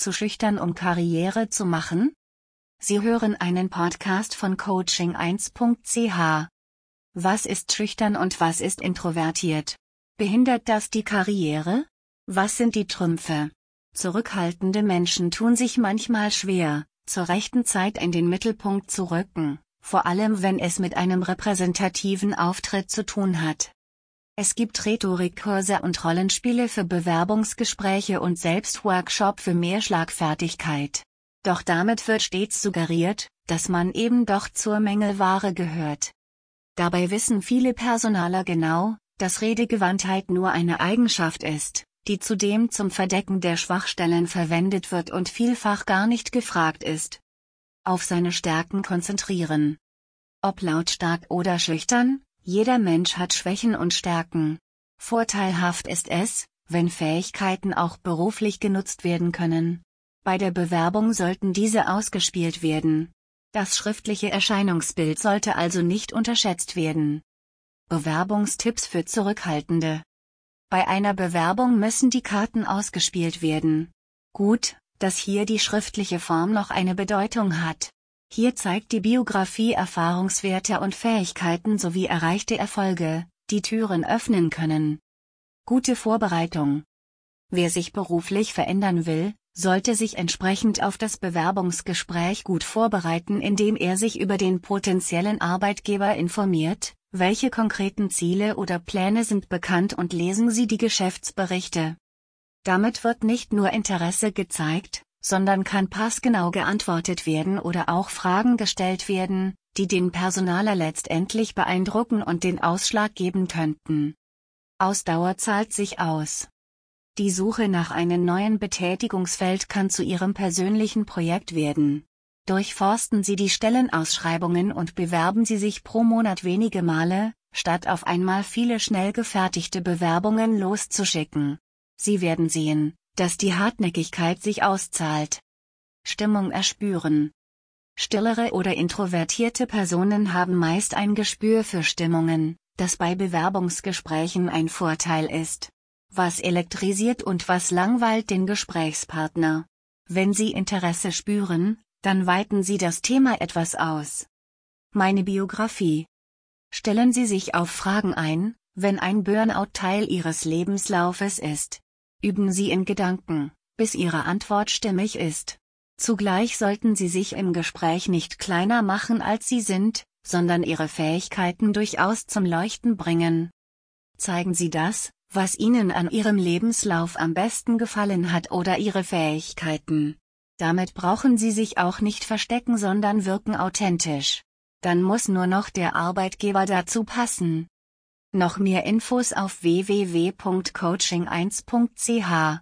zu schüchtern um Karriere zu machen? Sie hören einen Podcast von coaching1.ch. Was ist schüchtern und was ist introvertiert? Behindert das die Karriere? Was sind die Trümpfe? Zurückhaltende Menschen tun sich manchmal schwer, zur rechten Zeit in den Mittelpunkt zu rücken, vor allem wenn es mit einem repräsentativen Auftritt zu tun hat. Es gibt Rhetorikkurse und Rollenspiele für Bewerbungsgespräche und Selbstworkshop für mehr Schlagfertigkeit. Doch damit wird stets suggeriert, dass man eben doch zur Mängelware gehört. Dabei wissen viele Personaler genau, dass Redegewandtheit nur eine Eigenschaft ist, die zudem zum Verdecken der Schwachstellen verwendet wird und vielfach gar nicht gefragt ist. Auf seine Stärken konzentrieren. Ob lautstark oder schüchtern, jeder Mensch hat Schwächen und Stärken. Vorteilhaft ist es, wenn Fähigkeiten auch beruflich genutzt werden können. Bei der Bewerbung sollten diese ausgespielt werden. Das schriftliche Erscheinungsbild sollte also nicht unterschätzt werden. Bewerbungstipps für Zurückhaltende. Bei einer Bewerbung müssen die Karten ausgespielt werden. Gut, dass hier die schriftliche Form noch eine Bedeutung hat. Hier zeigt die Biografie Erfahrungswerte und Fähigkeiten sowie erreichte Erfolge, die Türen öffnen können. Gute Vorbereitung. Wer sich beruflich verändern will, sollte sich entsprechend auf das Bewerbungsgespräch gut vorbereiten, indem er sich über den potenziellen Arbeitgeber informiert, welche konkreten Ziele oder Pläne sind bekannt und lesen Sie die Geschäftsberichte. Damit wird nicht nur Interesse gezeigt, sondern kann passgenau geantwortet werden oder auch Fragen gestellt werden, die den Personaler letztendlich beeindrucken und den Ausschlag geben könnten. Ausdauer zahlt sich aus. Die Suche nach einem neuen Betätigungsfeld kann zu Ihrem persönlichen Projekt werden. Durchforsten Sie die Stellenausschreibungen und bewerben Sie sich pro Monat wenige Male, statt auf einmal viele schnell gefertigte Bewerbungen loszuschicken. Sie werden sehen, dass die Hartnäckigkeit sich auszahlt. Stimmung erspüren. Stillere oder introvertierte Personen haben meist ein Gespür für Stimmungen, das bei Bewerbungsgesprächen ein Vorteil ist. Was elektrisiert und was langweilt den Gesprächspartner? Wenn Sie Interesse spüren, dann weiten Sie das Thema etwas aus. Meine Biografie. Stellen Sie sich auf Fragen ein, wenn ein Burnout Teil Ihres Lebenslaufes ist. Üben Sie in Gedanken, bis Ihre Antwort stimmig ist. Zugleich sollten Sie sich im Gespräch nicht kleiner machen als Sie sind, sondern Ihre Fähigkeiten durchaus zum Leuchten bringen. Zeigen Sie das, was Ihnen an Ihrem Lebenslauf am besten gefallen hat oder Ihre Fähigkeiten. Damit brauchen Sie sich auch nicht verstecken, sondern wirken authentisch. Dann muss nur noch der Arbeitgeber dazu passen. Noch mehr Infos auf www.coaching1.ch